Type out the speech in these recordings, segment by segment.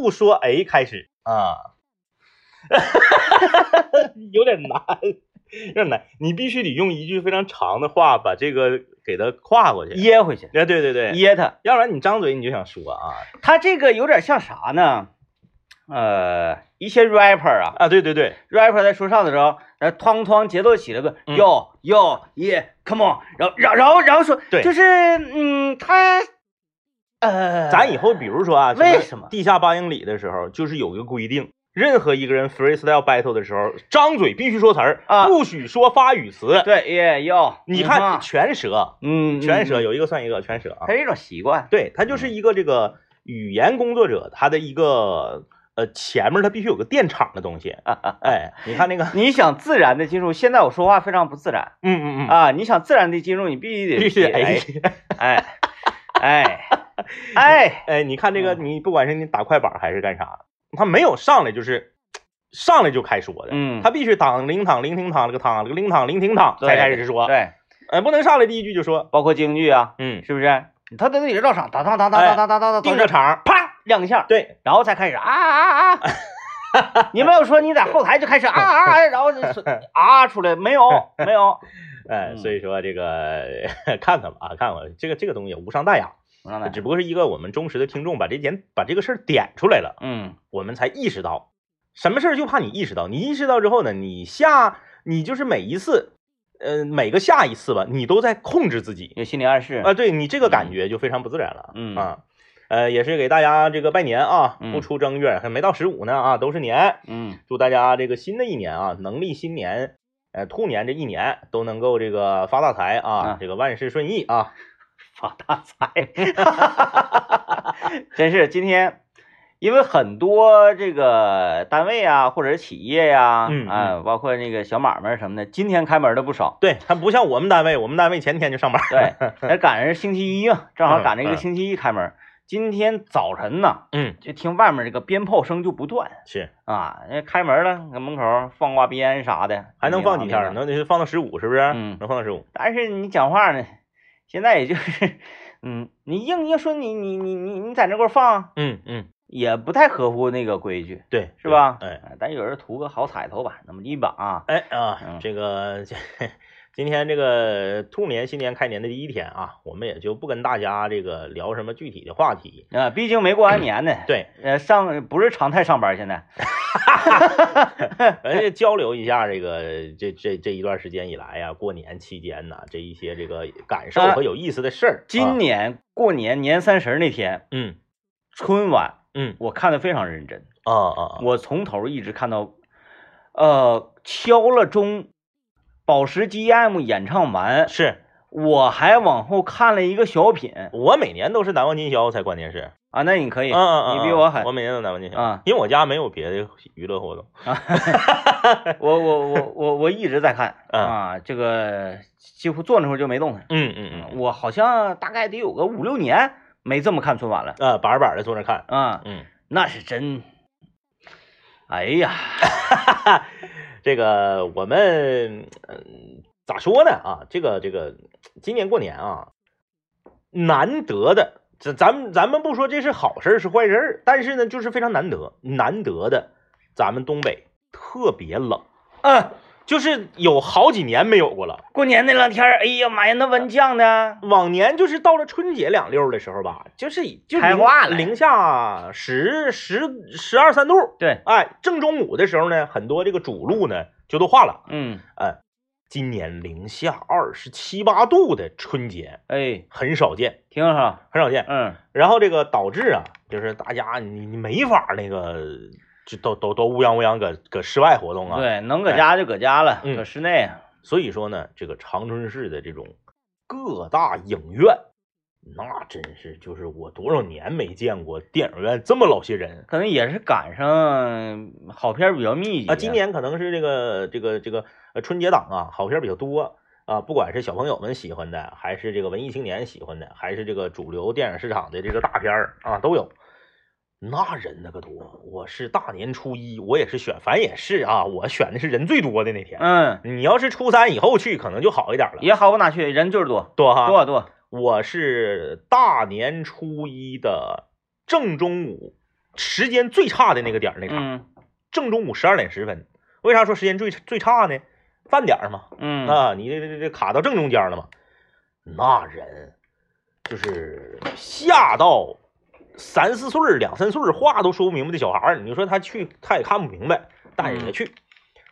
不说 A 开始啊，有点难，有点难。你必须得用一句非常长的话把这个给它跨过去。噎回去，哎，对对对，噎他。要不然你张嘴你就想说啊他这个有点像啥呢？呃，一些 rapper 啊啊，对对对，，rapper 在说唱的时候，呃，哐哐节奏起了个嗯 yo yo yeah，come on，然后然后然后然后说，对就是嗯，他呃，咱以后比如说啊，为什么？地下八英里的时候，就是有一个规定，任何一个人 freestyle battle 的时候，张嘴必须说词儿啊。不许说发语词。对 yeah yo，你看全舌，嗯，全舌嗯，有一个算一个，全舌啊。它。是一种习惯，对，它就是一个这个语言工作者，他的一个呃前面他必须有个电场的东西。哎，你看那个，你想自然的进入，现在我说话非常不自然。嗯嗯嗯，啊！你想自然的进入，你必须得必须得哎哎。哎哎 哎，哎，你看这个，嗯。你不管是你打快板还是干啥，他没有上来就是上来就开说的，嗯。他必须当灵躺灵听堂了个躺了个灵躺灵听躺才开始说，对，哎，不能上来第一句就说，包括京剧啊，嗯，是不是？他得得绕场，当当当当当当当当当，定个场，啪亮一下，对，然后才开始啊啊啊！你没有说你在后台就开始啊啊啊，然后就是 啊出来没有没有，哎，嗯。所以说这个看看吧，啊，看看这个这个东西无伤大雅，只不过是一个我们忠实的听众把这点把这个事儿点出来了，嗯。我们才意识到，什么事儿就怕你意识到，你意识到之后呢，你下你就是每一次，呃，每个下一次吧，你都在控制自己有心理暗示。啊，对你这个感觉就非常不自然了，嗯。啊，呃，也是给大家这个拜年啊，嗯不出正月还没到十五呢啊，都是年，嗯。祝大家这个新的一年啊，农历新年，呃，兔年这一年都能够这个发大财啊啊，这个万事顺意啊，发大财，真是今天。因为很多这个单位啊，或者是企业呀、嗯啊，包括那个小买卖什么的，今天开门的不少。对，它不像我们单位，我们单位前天就上班，对，那赶上星期一啊，正好赶这嗯嗯个星期一开门。今天早晨呢，嗯，就听外面这个鞭炮声就不断是，啊，那开门了，搁门口放挂鞭啥的，还能放几天？呢？能得放到十五，是不是？嗯能放到十五。但是你讲话呢，现在也就是，嗯，你硬硬说你你你你你在那块儿放，嗯嗯，也不太合乎那个规矩，对，是吧？对哎哎，但有人图个好彩头吧，那么一把啊，哎啊嗯，这个这 今天这个兔年新年开年的第一天啊，我们也就不跟大家这个聊什么具体的话题。啊，毕竟没过完年呢，对，呃，上不是常态上班，现在，而且交流一下这个这这这一段时间以来呀、过年期间呐，这一些这个感受啊和有意思的事儿。今啊年过年年三十那天嗯春晚，嗯我看的非常认真，啊啊啊，我从头一直看到，呃，敲了钟，保时 GM 演唱完，是。我还往后看了一个小品。我每年都是难忘今宵才关键是。啊，那你可以，嗯嗯嗯，你比我狠。我每年都难忘今宵啊，因为我家没有别的娱乐活动。啊 我我我我我一直在看。嗯。啊，这个几乎坐那会儿就没动弹，嗯嗯嗯，我好像大概得有个五六年没这么看春晚了。啊，板板的坐那看。啊，嗯。那是真，哎呀，这个我们嗯咋说呢啊？这个这个今年过年啊，难得的，这咱们咱们不说这是好事是坏事，但是呢，就是非常难得，难得的，咱们东北特别冷，嗯，就是有好几年没有过了。过年那两天儿，哎呀妈呀，那温降的，往年就是到了春节两溜儿的时候吧，就是就零开化了。零下十十十二三度，对，哎，正中午的时候呢，很多这个主路呢就都化了。嗯，哎，今年零下二十七八度的春节哎，很少见，挺好，很少见。嗯，然后这个导致啊，就是大家你你没法那个，就都都都乌泱乌泱搁搁室外活动啊。，对，能搁家就搁家了，嗯搁室内，所以说呢，这个长春市的这种各大影院，那真是就是我多少年没见过电影院这么老些人可能也是赶上好片比较密集啊。今年可能是这个这个这个呃春节档啊，好片比较多。啊，不管是小朋友们喜欢的，还是这个文艺青年喜欢的，还是这个主流电影市场的这个大片儿啊，都有。那人那个多，我是大年初一，我也是选，反正也是啊，我选的是人最多的那天。嗯，你要是初三以后去，可能就好一点了，也好不哪去，人就是多，多哈。多多，我是大年初一的正中午时间最差的那个点儿那场，嗯正中午十二点十分。为啥说时间最最差呢？饭点儿嘛，嗯啊，你这这这卡到正中间了嘛，那人就是吓到三四岁儿、两三岁儿话都说不明白的小孩儿，你说他去他也看不明白，带着他去。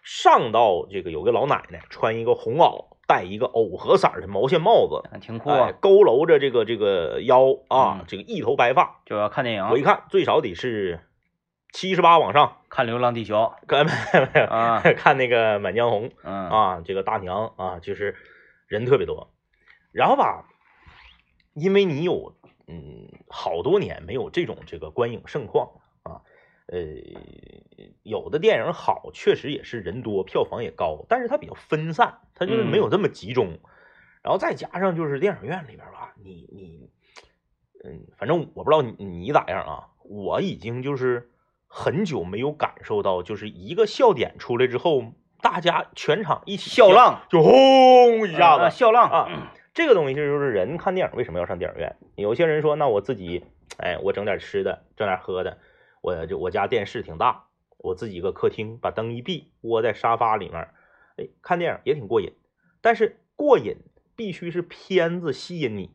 上到这个有个老奶奶穿一个红袄，戴一个藕荷色儿的毛线帽子，挺酷哎啊，佝偻着这个这个腰啊嗯，这个一头白发，就要看电影，我一看最少得是七十八往上，看《流浪地球》看没啊，看那个《满江红》嗯啊，这个大娘啊，就是人特别多。然后吧，因为你有嗯好多年没有这种这个观影盛况啊，呃，有的电影好，确实也是人多，票房也高，但是它比较分散，它就是没有这么集中。然后再加上就是电影院里边吧，你你嗯，反正我不知道你你咋样啊，我已经就是很久没有感受到，就是一个笑点出来之后，大家全场一起笑浪就轰一下子。啊笑浪啊这个东西就是人看电影为什么要上电影院？有些人说，那我自己，哎，我整点吃的，整点喝的，我就我家电视挺大，我自己一个客厅，把灯一闭，窝在沙发里面，哎，看电影也挺过瘾。但是过瘾必须是片子吸引你，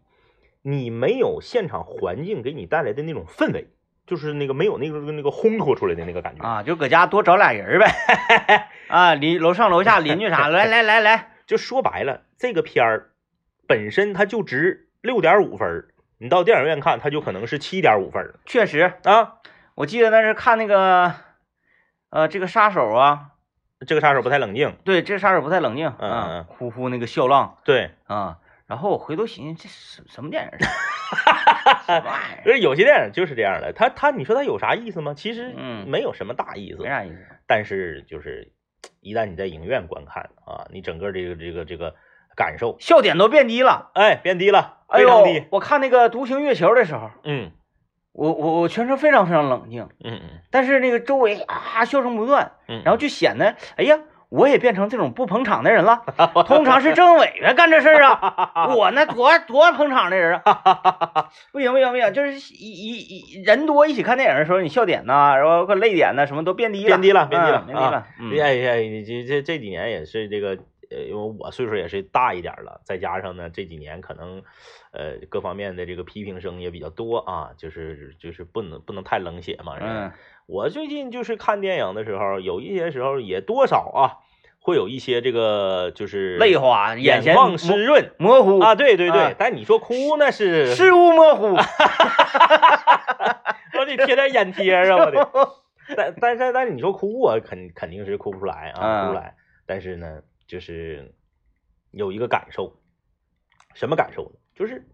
你没有现场环境给你带来的那种氛围，就是那个没有那个那个烘托出来的那个感觉。啊，就搁家多找俩人呗，啊，邻楼上楼下邻居啥，来来来来，就说白了，这个片儿本身它就值六点五分，你到电影院看，它就可能是七点五分确实，啊。我记得那是看那个，呃，这个杀手啊，这个杀手不太冷静，对，这个杀手不太冷静，嗯啊嗯，呼呼那个笑浪对，啊，然后我回头寻思，这什什么电影儿？什么玩意儿？就是有些电影就是这样的，他他你说他有啥意思吗？其实嗯没有什么大意思没，啥意思。但是就是一旦你在影院观看啊，你整个这个这个这个感受，笑点都变低了。哎，变低了，哎呦非常低，，我看那个《独行月球》的时候，嗯。我我我全程非常非常冷静，嗯嗯。但是那个周围啊笑声不断，然后就显得，哎呀，我也变成这种不捧场的人了。通常是政委员干这事儿啊，我那多多捧场的人啊，不行不行不行，就是一一一人多一起看电影的时候，你笑点呐，然后个泪点呐，什么都变低了，变低了变低了嗯变低了。嗯。哎呀，你这这这几年也是这个，呃，因为我岁数也是大一点了，再加上呢这几年可能，呃，各方面的这个批评声也比较多啊，就是就是不能不能太冷血嘛。嗯，我最近就是看电影的时候，有一些时候也多少啊，会有一些这个就是泪花，眼眶湿润模糊啊，对对对，啊但你说哭那是，事物模糊。我得贴点眼贴啊，我得。但但是但是你说哭我肯肯定是哭不出来啊，哭不出来。但是呢，就是有一个感受，什么感受呢？就是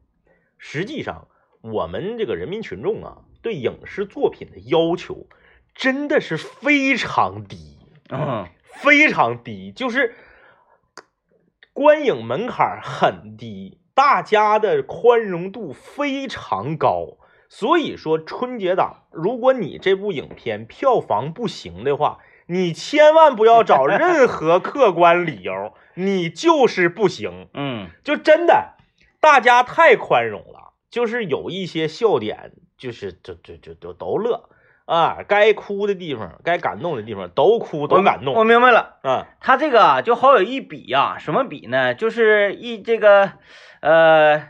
实际上我们这个人民群众啊，对影视作品的要求真的是非常低，啊非常低，就是观影门槛很低，大家的宽容度非常高。所以说，春节档，如果你这部影片票房不行的话，你千万不要找任何客观理由，你就是不行。嗯就真的，大家太宽容了，就是有一些笑点，就是就就就就都乐啊，该哭的地方，该感动的地方都哭都感动我动明白了，啊。他这个啊就好有一比呀、什么比呢？就是一这个，呃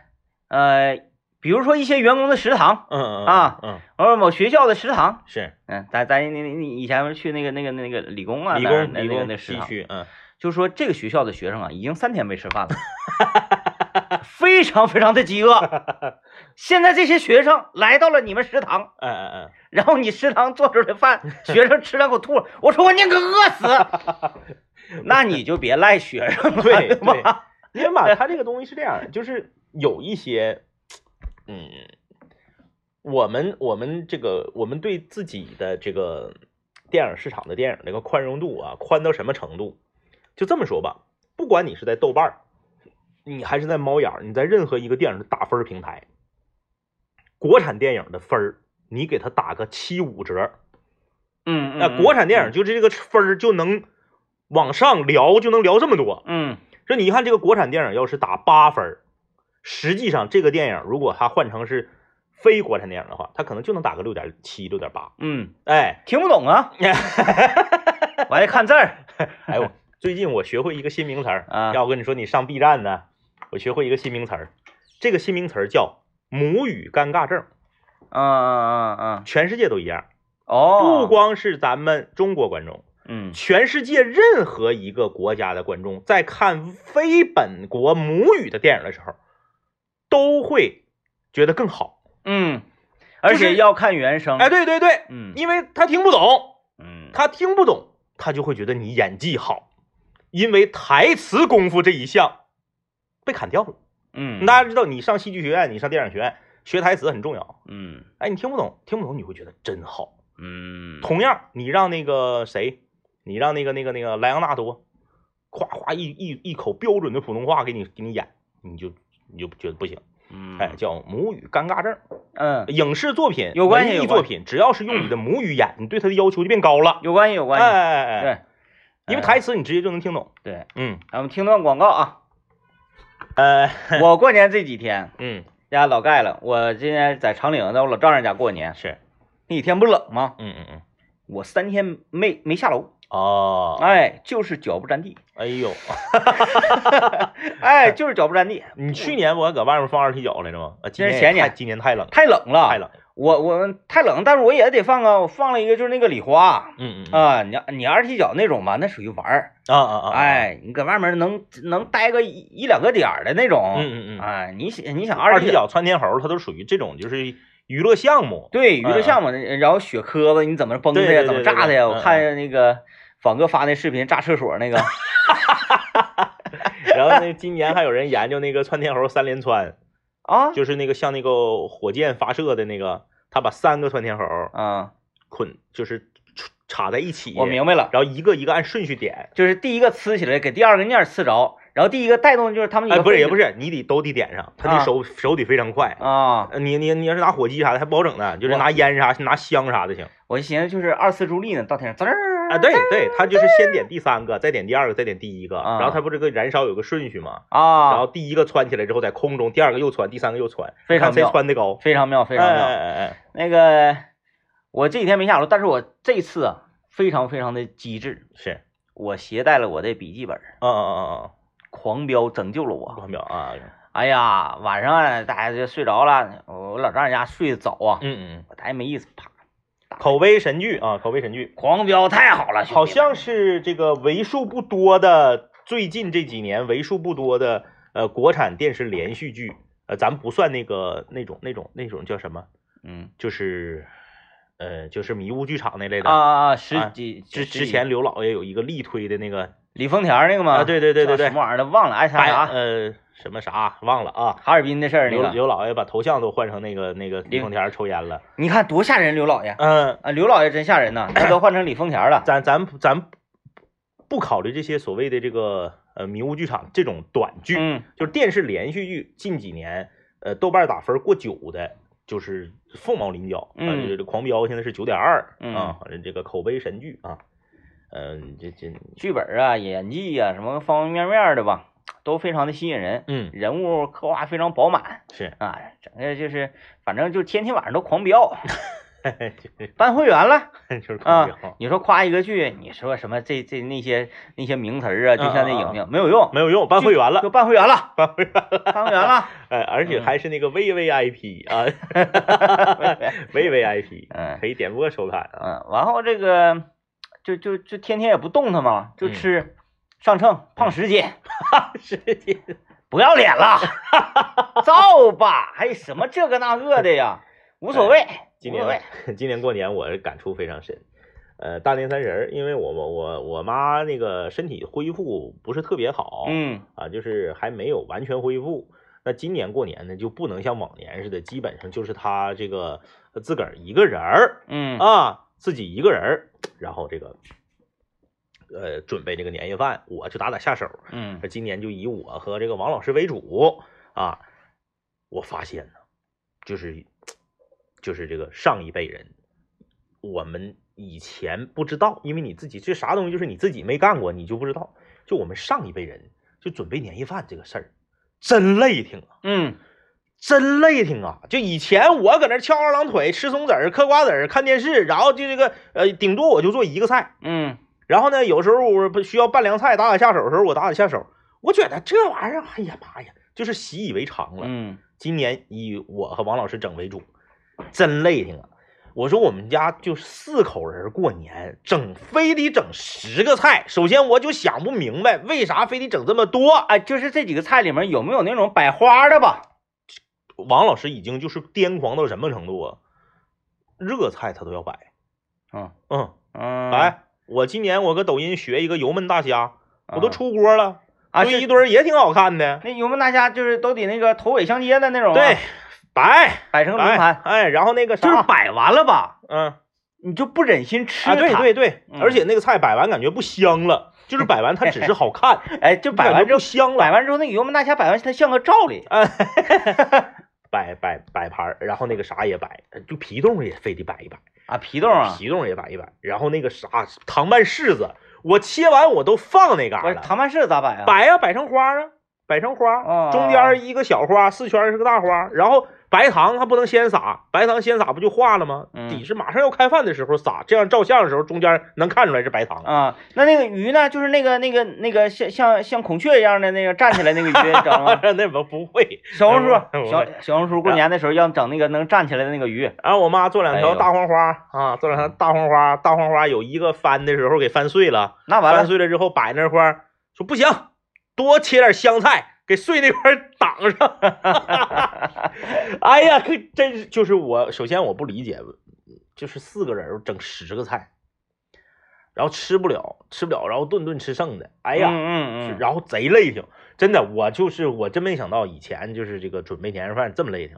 呃，比如说一些员工的食堂，嗯嗯啊嗯，或者某学校的食堂，是。嗯，咱咱你你你以前去那个那个那个理工啊，理工理工那食堂，嗯，就说这个学校的学生啊，已经三天没吃饭了，非常非常的饥饿。现在这些学生来到了你们食堂，嗯嗯嗯。然后你食堂做出来的饭，学生吃两口吐了，我说我宁可饿死，那你就别赖学生了，对对吧？因为嘛，他这个东西是这样的，就是有一些，嗯，我们我们这个我们对自己的这个电影市场的电影这个宽容度啊，宽到什么程度？就这么说吧，不管你是在豆瓣儿，你还是在猫眼儿，你在任何一个电影的打分平台，国产电影的分儿，你给他打个七五折，嗯，那、国产电影就是这个分儿就能往上聊，就能聊这么多。嗯，这你一看这个国产电影要是打八分儿，实际上这个电影如果它换成是非国产电影的话，它可能就能打个六点七、六点八。嗯，哎，听不懂啊，我还得看字儿。哎呦，最近我学会一个新名词儿啊要我跟你说，你上 B 站呢，我学会一个新名词儿，这个新名词儿叫母语尴尬症，嗯嗯嗯全世界都一样，嗯，哦，不光是咱们中国观众，嗯。全世界任何一个国家的观众在看非本国母语的电影的时候，都会觉得更好。嗯，而且要看原声，哎，对对对，嗯因为他听不懂，嗯，他听不懂，他就会觉得你演技好，因为台词功夫这一项被砍掉了。嗯，大家知道，你上戏剧学院，你上电影学院学台词很重要。嗯哎，你听不懂，听不懂，你会觉得真好。嗯，同样，你让那个谁，你让那个那个那个莱昂纳多，夸夸一一一口标准的普通话给你给你演，你就你就觉得不行。嗯，哎，叫母语尴尬症。嗯，影视作品、有关系文艺作品，只要是用你的母语演，你对它的要求就变高了。有关系有关系，哎哎哎，对，因为哎台词你直接就能听懂。对，嗯，咱们听段广告啊，呃，我过年这几天嗯，家老盖了，我今天在长岭，在我老丈人家过年，是，那几天不冷吗？嗯嗯嗯，我三天没没下楼，哦，哎，就是脚不沾地，哎呦，哎，就是脚不沾地，你去年我还搁外面放二踢脚来着吗？啊，今年前年今年太冷，太冷了，太。冷。我我太冷，但是我也得放啊，我放了一个就是那个礼花嗯嗯嗯啊，你你二踢脚那种吧，那属于玩儿，啊啊啊！，哎，你搁外面能能待个一一两个点儿的那种，嗯嗯嗯，哎，你想你想二二踢踢脚窜天猴，它都属于这种就是娱乐项目。对娱乐嗯项目，然后雪磕子你怎么崩的呀？怎么炸的呀？嗯我看那个仿哥发那视频炸厕所那个，然后那今年还有人研究那个窜天猴三连窜，啊就是那个像那个火箭发射的那个，他把三个窜天猴啊，捆，就是插在一起，我明白了，然后一个一个按顺序点。就是第一个呲起来，给第二个念呲着，然后第一个带动就是他们哎，不是也不是是，你得都得点上，他啊的手手得非常快。啊，呃你你你要是拿火机啥的还不好整呢，就是拿烟啥拿香啥的行。我寻思就是二次助力呢，到天上滋儿啊，对 对，他就是先点第三个，再点第二个，再点第一个，啊然后他不这个燃烧有个顺序嘛，啊，然后第一个窜起来之后在空中，第二个又窜，第三个又窜，非常妙窜的高。非常妙，非哎常妙。哎哎哎，那个我这几天没下楼，但是我这次啊非常非常的机智，是，我携带了我的笔记本，嗯嗯嗯嗯狂飙拯救了我嗯，。关表啊，哎呀，晚上啊大家就睡着了，我老丈人家睡得早啊，嗯嗯，我太没意思，啪，口碑神剧啊，口碑神剧，狂飙太好了，好像是这个为数不多的，最近这几年为数不多的呃国产电视连续剧，呃，咱不算那个那种那种那种叫什么，嗯。就是呃就是迷雾剧场那类的。啊啊十啊几之十几。之前刘老爷有一个力推的那个李丰田那个吗？啊，对对对对对。什，么玩意儿的忘了，爱啥白啥，呃什么啥忘了啊。哈尔滨的事儿那刘个，刘老爷把头像都换成那个那个李李丰田抽烟了。你看多吓人，刘老爷嗯，啊，刘老爷真吓人呐，他都换成李丰田了。咱咱咱不考虑这些所谓的这个呃迷雾剧场这种短剧，嗯就是电视连续剧近几年呃豆瓣打分过九的，就是凤毛麟角。嗯啊，这个狂飙现在是九点二嗯啊，反正这个口碑神剧啊，嗯，这这剧本啊、演技啊，什么方方面面的吧，都非常的吸引人，嗯人物刻画非常饱满是，啊，整个就是反正就天天晚上都狂飙，就是办会员了 就是狂飙。啊。你说夸一个剧，你说什么这这那些那些名词儿啊，就像那影评没有用，没有用，办会员了就，办会员了，办会员了，办会员了。哎，而且嗯还是那个 VVIP 啊，VVIP，嗯可以点播收看啊。嗯，然后这个就就就天天也不动弹嘛，就嗯吃上秤胖十斤，十斤，不要脸了，造吧，还有什么这个那个的呀，无所谓，今年。今年过年我感触非常深。呃，大年三十儿，因为我我我我妈那个身体恢复不是特别好，嗯啊，就是还没有完全恢复。那今年过年呢，就不能像往年似的，基本上就是她这个自个儿一个人儿嗯啊，自己一个人儿，然后这个呃准备这个年夜饭，我就打打下手。嗯那今年就以我和这个王老师为主啊。我发现呢，就是就是这个上一辈人，我们以前不知道，因为你自己这啥东西就是你自己没干过，你就不知道。就我们上一辈人就准备年夜饭这个事儿，真累挺啊。嗯真累挺啊！就以前我搁那翘二郎腿、吃松子儿、嗑瓜子儿、看电视，然后就这个呃，顶多我就做一个菜。嗯然后呢，有时候我不需要拌凉菜打打下手的时候，我打打下手。我觉得这玩意儿，哎呀妈呀，就是习以为常了。嗯今年以我和王老师整为主，真累挺啊！我说我们家就四口人过年，整非得整十个菜。首先我就想不明白，为啥非得整这么多？哎，就是这几个菜里面有没有那种摆花的吧？王老师已经就是癫狂到什么程度啊？热菜他都要摆，嗯嗯，嗯，摆。我今年我搁抖音学一个油焖大虾，我都啊出锅了，啊，炖是一堆儿也挺好看的。那油焖大虾就是都得那个头尾相接的那种、啊，对，，摆摆成轮盘，哎，然后那个啥，就是摆完了吧，嗯你就不忍心吃啊，对它对，对，嗯而且那个菜摆完感觉不香了，就是摆完它只是好看，哎，就摆完之后，香了，摆完之后那个油焖大虾摆完它像个罩里，摆摆摆盘，然后那个啥也摆，就皮冻也非得摆一摆，啊，皮冻啊，皮冻也摆一摆，然后那个啥糖拌柿子，我切完我都放那嘎了，糖拌柿子咋摆啊？摆呀摆成花啊，摆成花，哦中间一个小花，四圈是个大花，然后白糖它不能先撒，白糖先撒不就化了吗？嗯底是马上要开饭的时候撒，这样照相的时候中间能看出来是白糖。啊，那那个鱼呢？就是那个那个那个像像像孔雀一样的那个站起来那个鱼，知道吗？那不不会。小红书 小小红书过年的时候要整那个能站起来的那个鱼，然后我妈做两条大黄花、啊，做两条大黄花，大黄花有一个翻的时候给翻碎了，那完了，翻碎了之后摆那块儿，说不行，多切点香菜给碎那块挡上。哎呀，可真是就是我，首先我不理解，就是四个人整十个菜，然后吃不了，吃不了，然后顿顿吃剩的，哎呀，嗯嗯嗯，然后贼累挺，真的，我就是我真没想到以前就是这个准备年夜饭这么累挺。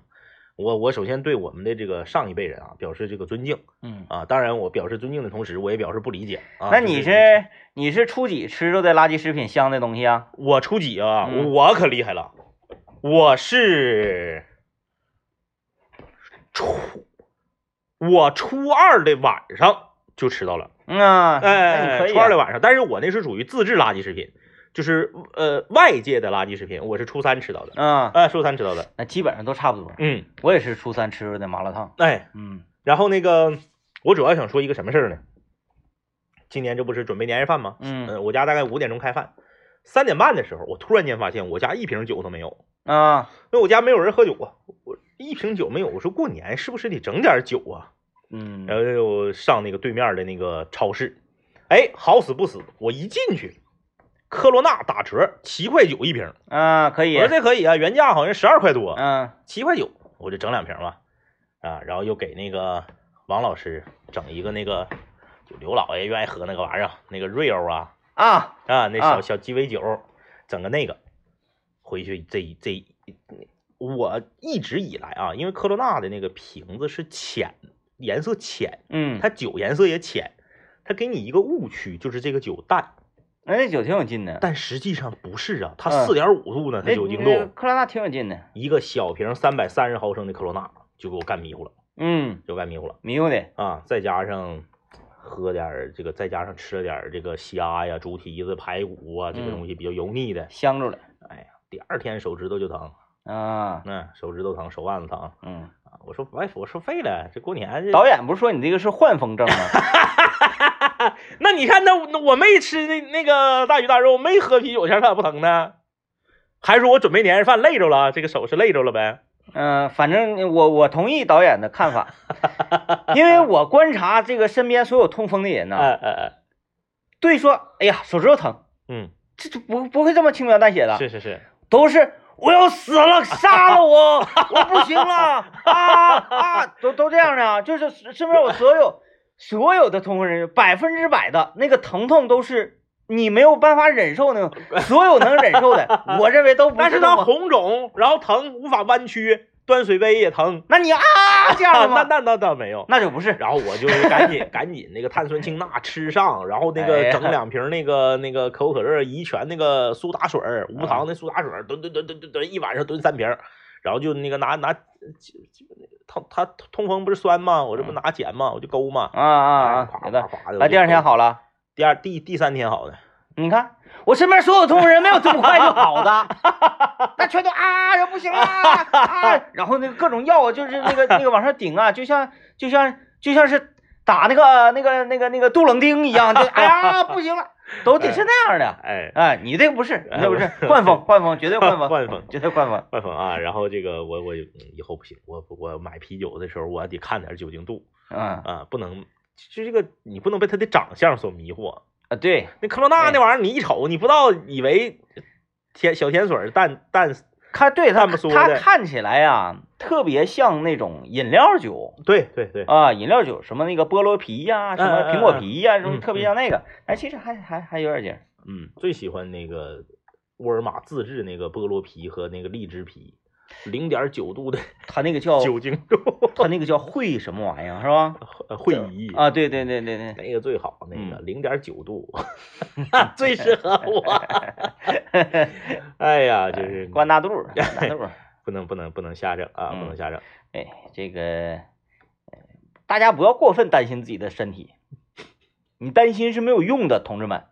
我我首先对我们的这个上一辈人啊表示这个尊敬嗯，啊，当然我表示尊敬的同时，我也表示不理解啊。那你就是是你是初几吃着的垃圾食品香的东西啊？我初几啊？嗯我可厉害了，我是初我初二的晚上就吃到了，嗯啊，那哎，初二的晚上，但是我那是属于自制垃圾食品，就是呃外界的垃圾食品，我是初三吃到的，嗯，哎，初三吃到的，那基本上都差不多。嗯，我也是初三吃的麻辣烫。哎，嗯然后那个我主要想说一个什么事儿呢？今年这不是准备年夜饭吗？嗯嗯，我家大概五点钟开饭，三点半的时候，我突然间发现我家一瓶酒都没有。啊，因为我家没有人喝酒啊，我一瓶酒没有，我说过年是不是得整点酒啊？嗯然后就上那个对面的那个超市，哎，好死不死，我一进去，科罗娜打折，七块九一瓶，啊，可以。我说，这可以啊，原价好像十二块多，嗯。七块九，我就整两瓶吧，啊，然后又给那个王老师整一个那个，就刘老爷愿意喝那个玩意儿，那个瑞欧啊，啊，啊，那小啊。小鸡尾酒，整个那个，回去这这，我一直以来啊，因为科罗娜的那个瓶子是浅，颜色浅，嗯，它酒颜色也浅，它给你一个误区，就是这个酒淡，那那酒挺有劲的，但实际上不是啊，它嗯四点五度呢，它酒精度，克罗纳挺有劲的。一个小瓶三百三十毫升的克罗纳就给我干迷糊了，嗯，就干迷糊了迷糊的。啊，再加上。喝点儿这个，再加上吃了点儿这个虾呀、猪蹄子、排骨啊，这个嗯东西比较油腻的，香着了哎呀，第二天手指头就疼，啊，嗯，手指头疼，手腕子疼嗯，啊！我说，哎，我说废了，这过年这，导演不是说你这个是患风症吗？那你看，那那我没吃那那个大鱼大肉，没喝啤酒前，咋不疼呢？还是说我准备年夜饭累着了，这个手是累着了呗？嗯、反正我我同意导演的看法，因为我观察这个身边所有痛风的人呢，哎哎哎，对说，哎呀，手指头疼，嗯，这就不不会这么轻描淡写的，是是是，都是我要死了，杀了我，我不行了啊啊，都都这样的啊，就是身边我所有所有 的痛风人，百分之百的那个疼痛都是你没有办法忍受那种，所有能忍受的，我认为都不但是它是那么。红肿，然后疼，无法弯曲，端水杯也疼，那你啊 这样的吗？那那那倒没有。那就不是。然后我就赶紧赶紧那个碳酸氢钠吃上，然后那个整两瓶那个那个可口可乐怡泉那个苏打水儿，无糖的苏打水儿，吨吨吨吨吨吨，一晚上蹲三瓶，然后就那个拿拿痛他通风不是酸吗？我这不拿碱吗？我就勾嘛，啊啊哎啊！夸的的。啊，第二天，好了，第二第第三天好的，你看我身边所有同龄人没有这么快就好的，那全都啊，要不行啊啊，然后那个各种药啊，就是那个那个往上顶啊，就像就像就像是打那个那个那个那个杜冷丁一样，就哎呀不行了，都得是那样的。哎，哎，你这个不是，你这不是换风换风，绝对换风，换风绝对换风。换风啊！然后这个我我嗯以后不行，我我买啤酒的时候我得看点酒精度嗯啊，不能就这个你不能被他的长相所迷惑。啊，对，那科罗娜那玩意儿，你一瞅，你不知道以为甜小甜水儿淡淡，看对它淡不缩的它看起来呀，特别像那种饮料酒。对对对，啊，饮料酒什么那个菠萝皮呀、什么苹果皮呀、什么嗯特别像那个，哎，其实还还还有点劲儿。嗯，最喜欢那个沃尔玛自制那个菠萝皮和那个荔枝皮，零点九度的 它那个叫酒精度，它那个叫会什么玩意儿是吧？呃会议啊，对对对对对，那个最好，那嗯个零点九度，最适合我。哎呀，就是关大肚大肚。不能不能不能瞎整啊，不能嗯瞎整。哎，这个呃大家不要过分担心自己的身体，你担心是没有用的，同志们。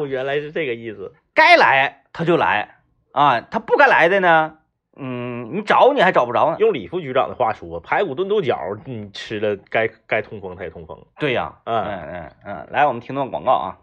我原来是这个意思。该来他就来啊，他不该来的呢，嗯，你找你还找不着呢。用李副局长的话说，排骨炖豆角，你吃了该该通风它也通风。对呀，嗯嗯嗯嗯，来，我们听段广告啊，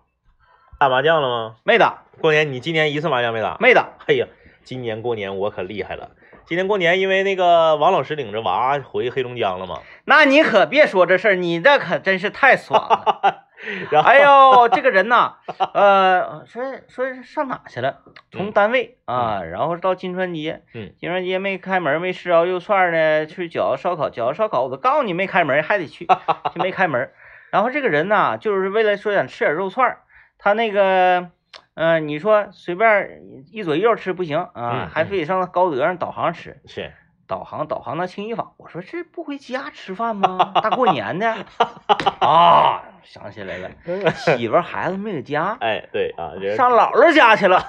打麻将了吗？没打，过年你今年一次麻将没打？没打，哎呀，今年过年我可厉害了。今年过年因为那个王老师领着娃回黑龙江了嘛，那你可别说这事儿，你这可真是太爽了。哎呦，这个人呐，呃，说说上哪去了？从嗯单位啊，然后到金川街，嗯金川街没开门，没吃着肉串呢，去饺子烧烤，饺子烧烤，我都告诉你没开门，还得去，就没开门。然后这个人呐，就是为了说想吃点肉串，他那个，呃，你说随便一左一右吃不行啊嗯，还非得上高德上导航吃。是导航导航到清一坊，我说这不回家吃饭吗？大过年的 啊，想起来了，媳妇儿孩子没搁家，哎对啊，上姥姥家去了。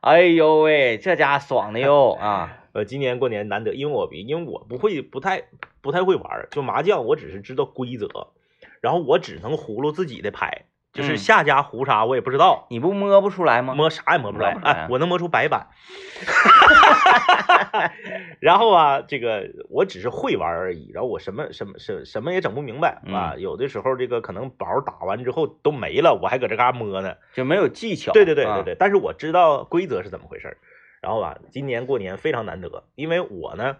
哎呦喂，这家爽的哟啊！呃今年过年难得，因为我因为我不会不太不太会玩，就麻将我只是知道规则，然后我只能葫芦自己的牌，就是嗯下家胡啥我也不知道。你不摸不出来吗？摸啥也摸不出来哎，我能摸出白板。然后啊，这个我只是会玩而已，然后我什么什么什什么也整不明白啊。有的时候这个可能宝打完之后都没了，我还搁这嘎摸呢。就没有技巧。对对对对啊对，但是我知道规则是怎么回事。然后吧，今年过年非常难得，因为我呢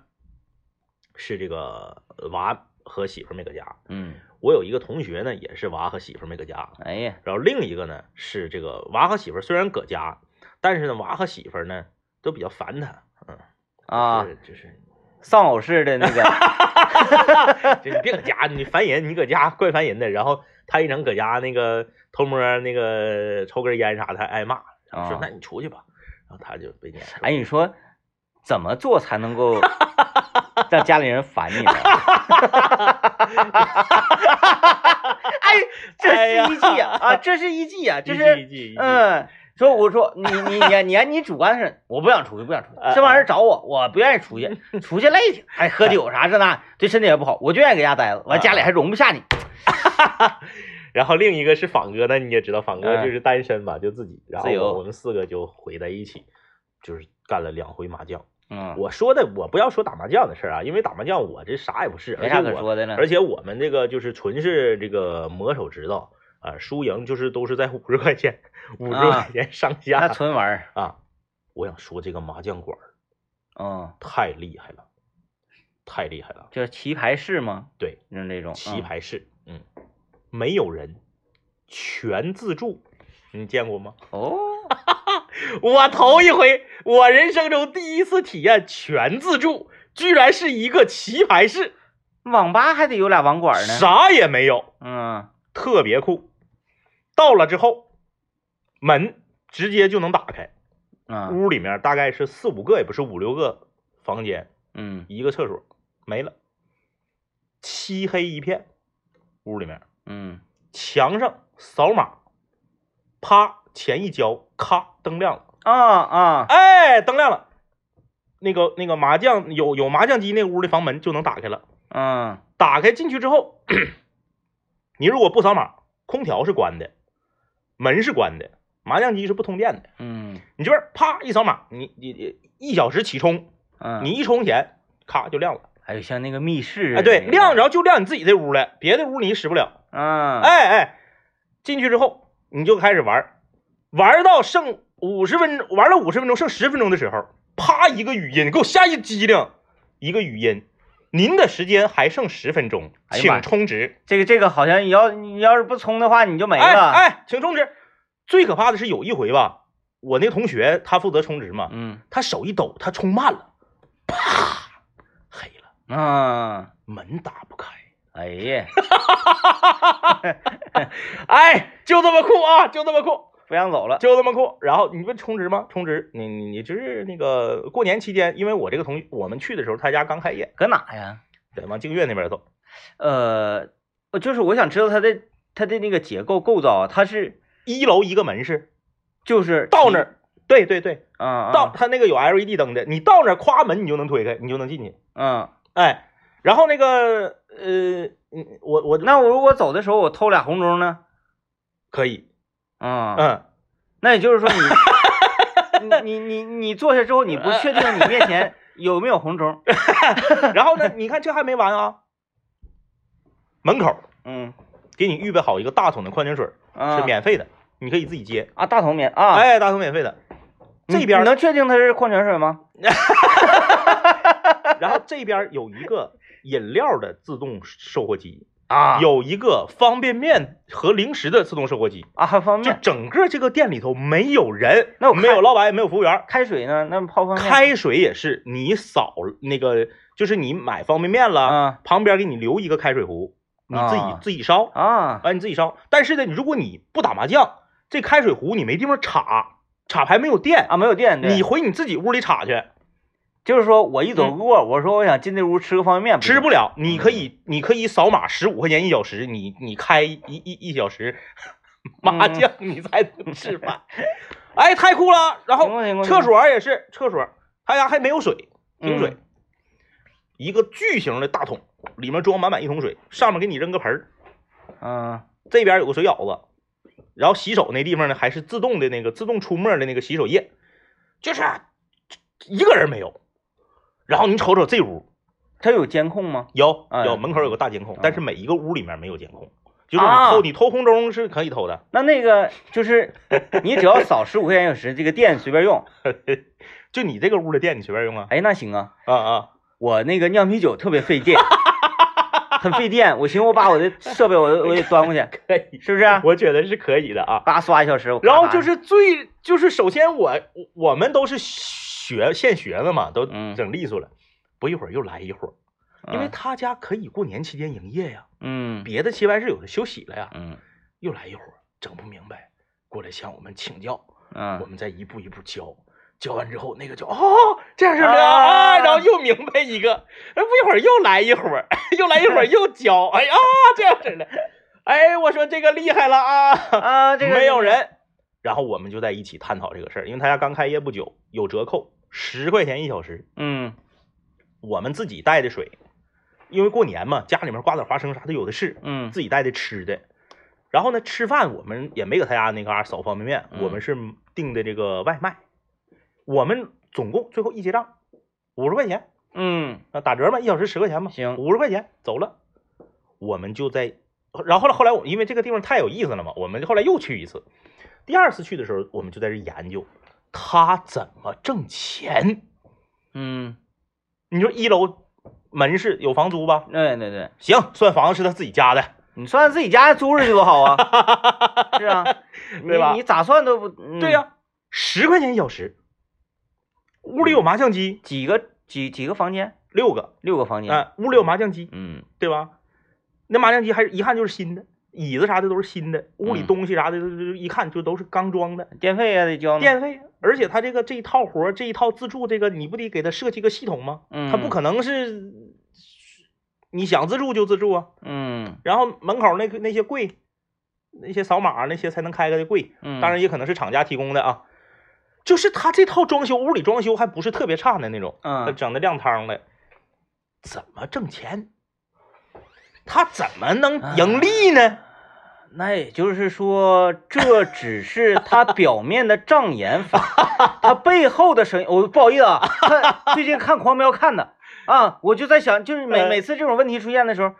是这个娃和媳妇没搁家，嗯，我有一个同学呢也是娃和媳妇没搁家，哎呀，然后另一个呢是这个娃和媳妇虽然搁家，但是呢娃和媳妇呢都比较烦他，嗯啊，就是丧偶式的那个，就你别搁家，你烦人，你搁家怪烦人的。然后他一整搁家那个偷摸那个抽根烟啥的，还挨骂，然后说啊那你出去吧，然后他就被撵。哎，你说怎么做才能够 让家里人烦你呢？哎，这哎呀是一计啊，啊，这是一季啊，这是记一记一记嗯，说我说你你你你你主观是我不想出去，不想出去，哎这玩意儿找我，我不愿意出去，出去累挺，还喝酒啥这那，对身体也不好，我就愿意搁家待着，完家里还容不下你。然后另一个是仿哥，那你也知道，仿哥嗯就是单身嘛，就自己，然后我我们四个就回在一起，就是干了两回麻将。嗯，我说的我不要说打麻将的事儿啊，因为打麻将我这啥也不是，而没啥且我可说的呢。而且我们这个就是纯是这个磨手知道啊，输赢就是都是在五十块钱、五十啊块钱上那下纯玩儿，啊。我想说这个麻将馆嗯，太厉害了，太厉害了。就是棋牌室吗？对，就是那种棋，牌室，嗯，没有人，全自助，你见过吗？嗯哦，我头一回，我人生中第一次体验全自助，居然是一个棋牌室，网吧还得有俩网管呢。啥也没有，嗯。特别酷。到了之后，门直接就能打开，嗯。屋里面大概是四五个，也不是五六个房间，嗯。一个厕所没了，漆黑一片，屋里面嗯。墙上扫码，啪钱一交，咔灯亮了，啊啊，哎，灯亮了。那个那个麻将有有麻将机，那屋的房门就能打开了。嗯打开进去之后，你如果不扫码，空调是关的，门是关的，麻将机是不通电的。嗯你这边啪一扫码，你你你一小时起充，嗯，你一充钱，咔就亮了。还有像那个密室，哎，对，亮，着就亮你自己这屋了，别的屋你使不了。嗯，哎哎，进去之后你就开始玩，玩到剩五十分钟，玩了五十分钟，剩十分钟的时候，啪一个语音，给我吓一激灵，一个语音，您的时间还剩十分钟，请充值。这个这个好像你要你要是不充的话，你就没哎了。哎，哎请充值。最可怕的是有一回吧，我那同学他负责充值嘛，嗯他手一抖，他充慢了，啪，黑了，嗯，门打不开。哎呀，哎，就这么酷啊，就这么酷。不让走了。就这么酷。然后你不充值吗？充值，你你你就是那个过年期间，因为我这个同学我们去的时候，他家刚开业，搁哪呀？得往净月那边走。呃，我就是我想知道它的它的那个结构构造啊，它是一楼一个门市，就是到那儿，对对对，嗯，嗯到他那个有 LED 灯的，你到那儿夸门你就能推开，你就能进去。嗯，哎，然后那个呃，嗯我我那我如果走的时候我偷俩红中呢？可以，嗯，嗯，那也就是说你 你你你你坐下之后，你不确定你面前有没有红中？然后呢，你看这还没完啊，门口嗯，给你预备好一个大桶的矿泉水，嗯是免费的，你可以自己接。啊，大桶免啊，哎，大桶免费的。这边你能确定它是矿泉水吗？然后这边有一个饮料的自动售货机，啊，有一个方便面和零食的自动售货机，啊，还方就便整个这个店里头没有人，那我看没有老板，也没有服务员。开水呢？那泡方便面。开水也是你扫那个，就是你买方便面了，啊。旁边给你留一个开水壶，你自己啊自己烧，啊，啊，你自己烧。但是呢，如果你不打麻将，这开水壶你没地方插，插排没有电，啊，没有电，你回你自己屋里插去，就是说我一走过，我说我想进那屋吃个方便面，吃不了，你可以，你可以扫码十五块钱一小时，你你开一一一小时麻将，你才能吃饭。哎，太酷了！然后厕所也是厕所，他家还没有水，停水，嗯一个巨型的大桶，里面装满满一桶水，上面给你扔个盆儿，嗯这边有个水舀子，然后洗手那地方呢还是自动的那个自动出沫的那个洗手液，就是一个人没有。然后你瞅瞅这屋，它有监控吗？有哎有门口有个大监控啊，但是每一个屋里面没有监控，就是你啊偷你偷空中是可以偷的，那那个就是 你只要扫十五块钱一小时，这个电随便用。就你这个屋的电你随便用啊哎，那行啊，啊啊！我那个酿啤酒特别费电，很费电。我寻思我把我的设备我我也端过去，可以，是不是？我觉得是可以的啊。叭刷一小时，然后就是最就是首先我我们都是学现学的嘛，都嗯。整利索了，不一会儿又来一伙儿，因为嗯。他家可以过年期间营业呀，嗯。别的棋牌室有的休息了呀，嗯。又来一伙儿，整不明白，过来向我们请教，嗯。我嗯们再一步一步教，教完之后那个就哦这样式的啊，啊然后又明白一个，哎不一会儿又来一伙儿，又来一会儿又教，哎呀这样式的，哎我说这个厉害了啊，啊，这个没有人，然后我们就在一起探讨这个事儿，因为他家刚开业不久，有折扣，十块钱一小时，嗯我们自己带的水，因为过年嘛，家里面瓜子花生啥的有的是，嗯自己带的吃的。然后呢，吃饭我们也没搁他家那嘎扫方便面，嗯我们是订的这个外卖。我们总共最后一结账五十块钱，嗯啊，打折嘛，一小时十块钱嘛，行五十块钱走了。我们就在，然后后来后来我因为这个地方太有意思了嘛，我们后来又去一次。第二次去的时候，我们就在这研究他怎么挣钱。嗯，你说一楼门市有房租吧？对对对，行，算房子是他自己家的，你算自己家租出去多好啊，是啊，对吧？你你咋算都不嗯。对呀、十块钱一小时，屋里有麻将机。几个几几个房间？六个，六个房间。啊、屋里有麻将机，嗯。对吧？那麻将机还是一看就是新的，椅子啥的都是新的，屋里嗯。东西啥的都都一看就都是刚装的，电费也得交。电费，而且他这个这一套活这一套自助这个你不得给他设计个系统吗？嗯，他不可能是你想自助就自助啊。嗯然后门口那个那些柜，那些扫码那些才能开开的柜，嗯，当然也可能是厂家提供的啊。就是他这套装修，屋里装修还不是特别差的那种，嗯整的亮堂的，怎么挣钱？他怎么能盈利呢？那也就是说，这只是他表面的障眼法，他背后的声音。我、不好意思啊，看最近看狂飙看的啊，我就在想，就是每呃每次这种问题出现的时候，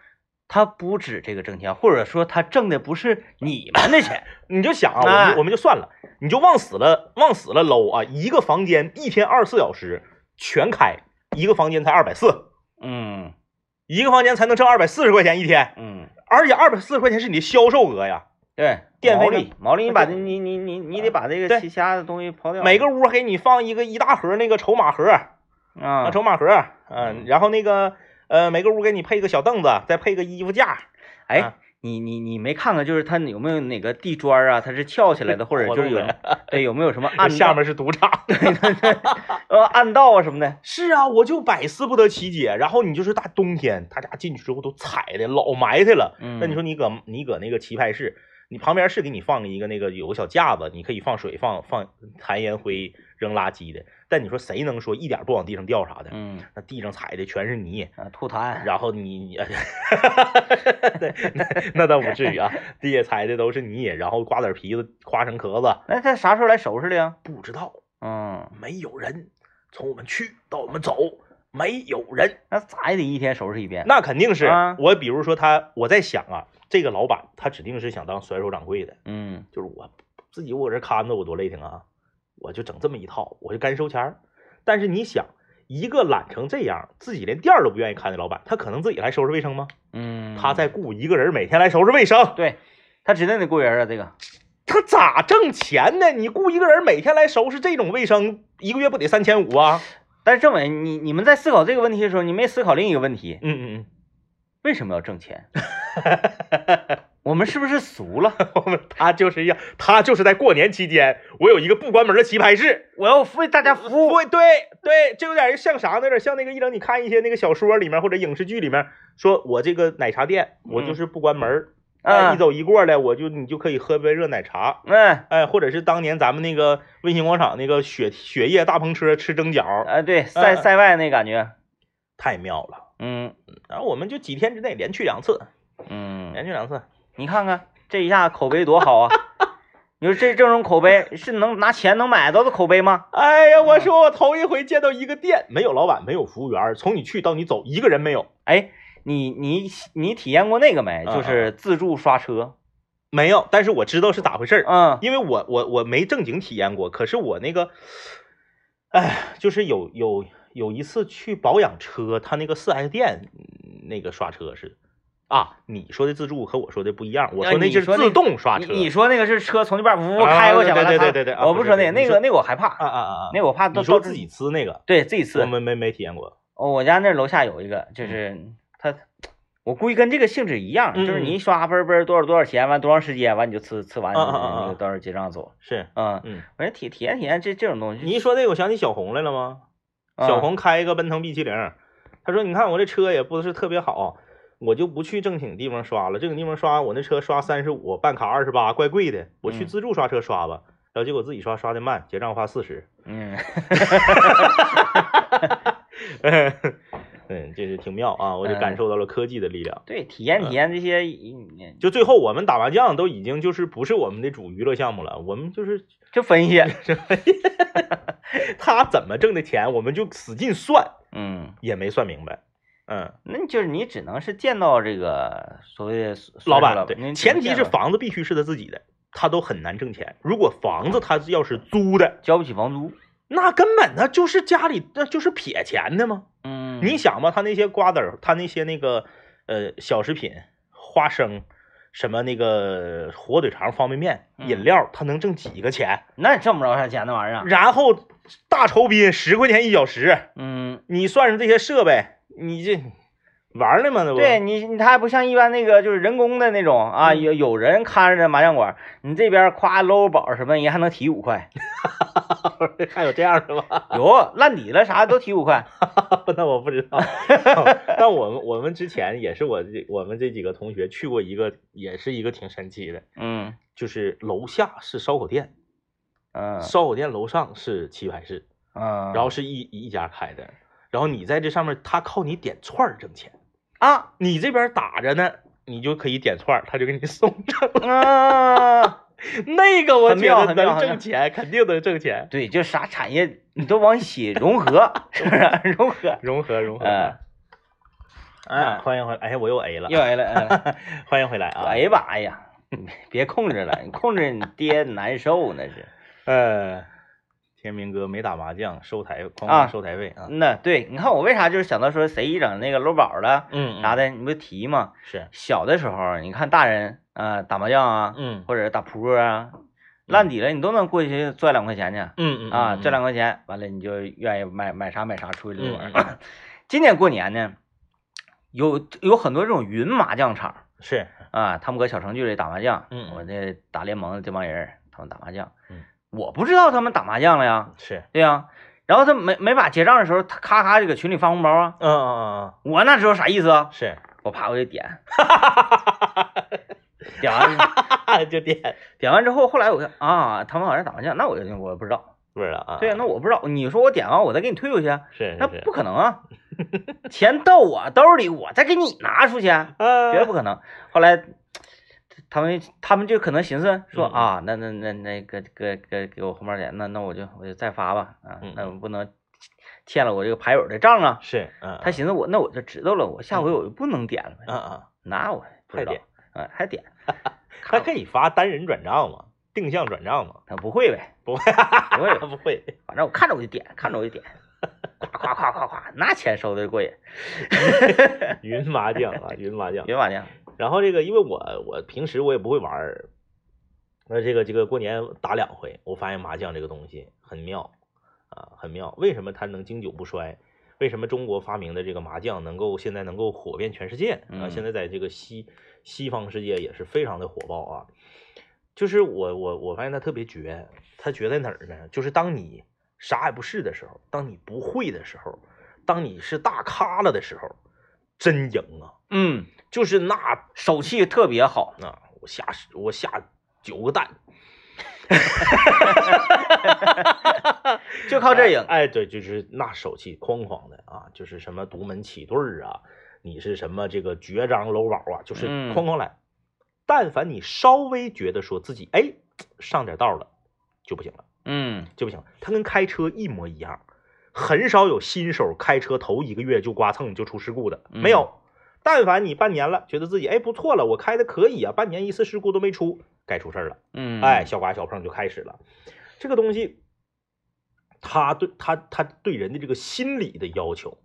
他不止这个挣钱，或者说他挣的不是你们的钱。你就想啊，我哎们我们就算了，你就往死了往死了搂啊，一个房间一天二十四小时全开，一个房间才二百四，嗯一个房间才能挣二百四十块钱一天，嗯，而且二百四十块钱是你的销售额呀。对，电费毛利毛利，你把这你你你你得把这个其其他的东西刨掉。每个屋给你放一个一大盒那个筹码盒，啊啊，筹码盒，嗯，然后那个呃，每个屋给你配一个小凳子，再配个衣服架，哎啊，你你你没看看，就是它有没有哪个地砖啊，它是翘起来的，或者 就是有对有没有什么暗 下面是赌场。对呃暗道啊什么的？是啊，我就百思不得其解。然后你就是大冬天，大家进去之后都踩的老埋汰了。嗯那你说你搁你搁那个棋牌室，你旁边是给你放一个那个有个小架子，你可以放水、放放弹烟灰、扔垃圾的。但你说谁能说一点不往地上掉啥的？嗯那地上踩的全是泥，啊吐痰，然后你你，对，那那倒不至于啊，地下踩的都是泥，然后瓜子皮子花生壳子，那他啥时候来收拾的呀？不知道，嗯，没有人。从我们去到我们走，没有人。那咋也得一天收拾一遍。那肯定是啊我，比如说他，我在想啊，这个老板他指定是想当甩手掌柜的，嗯就是我自己我搁这看着我多累挺啊，我就整这么一套，我就干收钱儿。但是你想，一个懒成这样，自己连店儿都不愿意看的老板，他可能自己来收拾卫生吗？嗯，他在雇一个人每天来收拾卫生，对他指定得雇人啊，这个他咋挣钱呢？你雇一个人每天来收拾这种卫生，一个月不得三千五啊？但是政委，你你们在思考这个问题的时候，你没思考另一个问题，嗯嗯嗯为什么要挣钱？我们是不是俗了？嗯，我们他就是要，他就是在过年期间，我有一个不关门的棋牌室。我要为大家服务。对对对，这有点像啥呢？有点像那个一整你看一些那个小说里面或者影视剧里面，说我这个奶茶店，我就是不关门儿，哎，嗯一走一过来，我就你就可以喝杯热奶茶，嗯，哎，或者是当年咱们那个卫星广场那个雪雪夜大篷车吃蒸饺，啊，对，塞嗯塞外那感觉，太妙了。嗯。然后我们就几天之内连去两次，嗯，连去两次，你看看这一下口碑多好啊！你说这这种口碑是能拿钱能买到的口碑吗？哎呀，我说我头一回见到一个店没有老板，没有服务员，从你去到你走一个人没有，哎，你你你体验过那个没？嗯就是自助刷车。没有，但是我知道是咋回事儿。嗯因为我我我没正经体验过，可是我那个，哎，就是有有有一次去保养车，他那个四 S 店嗯那个刷车是啊，你说的自助和我说的不一样，我啊说那是你说那自动刷车，你你说那个是车从那边呜呜开过去完了，对对对对对啊我不说那个，那个那个我害怕，啊啊啊啊，那个我怕你说自己吃那个，对自己呲。我们没没体验过，哦，我家那楼下有一个，就是他，我估计跟这个性质一样，嗯就是你一刷嘣嘣多少多少钱，完多长时间，完你就吃吃完，啊啊啊啊那个到时候结账走。是，嗯，嗯，我说体体验体验这这种东西，你一说这个，我想起小红来了吗？啊小红开一个奔腾 B 七零，他说：“你看我这车也不是特别好，我就不去正经地方刷了。正经地方刷，我那车刷三十五，办卡二十八，怪贵的。我去嗯自助刷车刷吧。然后结果自己刷刷的慢，结账花四十。嗯，嗯，这是挺妙啊！我就嗯感受到了科技的力量。对，体验体验这些，嗯就最后我们打麻将都已经就是不是我们的主娱乐项目了，我们就是就分析 他怎么挣的钱，我们就使劲算，嗯，也没算明白。嗯，那就是你只能是见到这个所谓的老板板，对，前提是房子必须是他自己的，他都很难挣钱。如果房子他要是租的，交不起房租，那根本那就是家里那就是撇钱的吗？嗯，你想吧，他那些瓜子儿，他那些那个呃小食品、花生，什么那个火腿肠、方便面、嗯饮料，他能挣几个钱？那挣不着啥钱那玩意儿，然后大酬宾十块钱一小时，嗯。你算上这些设备，你这玩儿呢嘛？那不。对你，你它还不像一般那个就是人工的那种啊，嗯。有有人看着的麻将馆，你这边夸搂宝什么，人还能提五块，还有这样的吗？有烂底了啥都提五块，那我不知道，但我们我们之前也是我这我们这几个同学去过一个，也是一个挺神奇的，嗯。就是楼下是烧烤店，嗯。烧烤店楼上是棋牌室，嗯，然后是一一家开的，然后你在这上面，他靠你点串儿挣钱，啊，你这边打着呢，你就可以点串儿，他就给你送上。啊，那个我觉得能挣钱，肯定能挣钱。对，就啥产业你都往一起融合，是不是？融合，融合融合。嗯，哎，欢迎回来！哎呀，我又 A 了，又 A 了，欢迎回来啊！哎呀妈呀，别控制了，你控制你爹难受那是。呃，天明哥没打麻将，收台哐收台费啊。那对，你看我为啥就是想到说谁一整那个搂宝了嗯，啥的，你不提吗？是，小的时候，你看大人啊、呃打麻将啊，嗯。或者打扑克啊，烂底了你都能过去赚两块钱去嗯嗯啊，嗯。赚两块钱，完了你就愿意买买啥买啥出去遛弯嗯儿。今年过年呢，有有很多这种云麻将场是，啊，他们搁小程序里打麻将，嗯我这打联盟的这帮人他们打麻将，嗯，我不知道他们打麻将了呀，是，对呀、然后他没没把结账的时候，他咔咔就搁群里发红包啊，嗯嗯嗯。我哪知道啥意思啊？嗯，？是，我啪我就点，点完 就点，点完之后，后来我看啊，他们好像打麻将，那我就我不知道。不知道啊。对呀，那我不知道。你说我点完我再给你退回去，是那不，可能啊！钱到我兜里，我再给你拿出去，绝对啊，不可能。后来他们他们就可能寻思说啊，那那那那个给给给我红包点，那那我就我就再发吧啊嗯，那我不能欠了我这个牌友的账啊。是，嗯，他寻思我那我就知道了，我下回我就不能点了。嗯嗯，那我不知道还点，啊，还点，他可以发单人转账吗，定向转账吗，他不会呗，不会，不会，不会，反正我看着我就点，看着我就点，夸夸夸夸夸，那钱收的过瘾。云麻将啊，云麻将。云麻将，然后这个，因为我我平时我也不会玩儿，那这个这个过年打两回，我发现麻将这个东西很妙啊，很妙。为什么它能经久不衰？为什么中国发明的这个麻将能够现在能够火遍全世界啊？嗯现在在这个西西方世界也是非常的火爆啊。就是我我我发现它特别绝，它绝在哪儿呢？就是当你啥也不是的时候，当你不会的时候，当你是大咖了的时候，真赢啊！嗯，就是那手气特别好。呢，我下十我下九个蛋，就靠这赢哎，对，就是那手气哐哐的啊，就是什么独门起对儿啊，你是什么这个绝张搂宝啊，就是嗯哐哐来。但凡你稍微觉得说自己哎上点道了，就不行了，嗯就不行了。它跟开车一模一样，很少有新手开车头一个月就刮蹭就出事故的，嗯没有。但凡你半年了，觉得自己哎不错了，我开的可以啊，半年一次事故都没出，该出事儿了。嗯，哎，，小刮小碰就开始了。这个东西，他对他他对人的这个心理的要求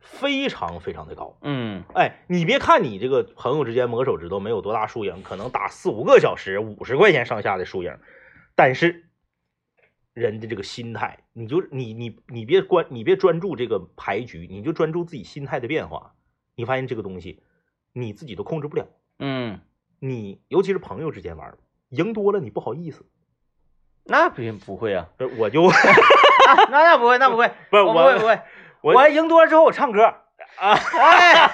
非常非常的高。嗯哎，你别看你这个朋友之间磨手指头没有多大输赢，可能打四五个小时，五十块钱上下的输赢，但是人的这个心态，你就你你你别关，你别专注这个牌局，你就专注自己心态的变化。你发现这个东西你自己都控制不了，嗯，你尤其是朋友之间玩，赢多了你不好意思。那不不会啊，我就 啊那那不会，那不会，不是我不会不会，我。我赢多了之后我唱歌啊，哎，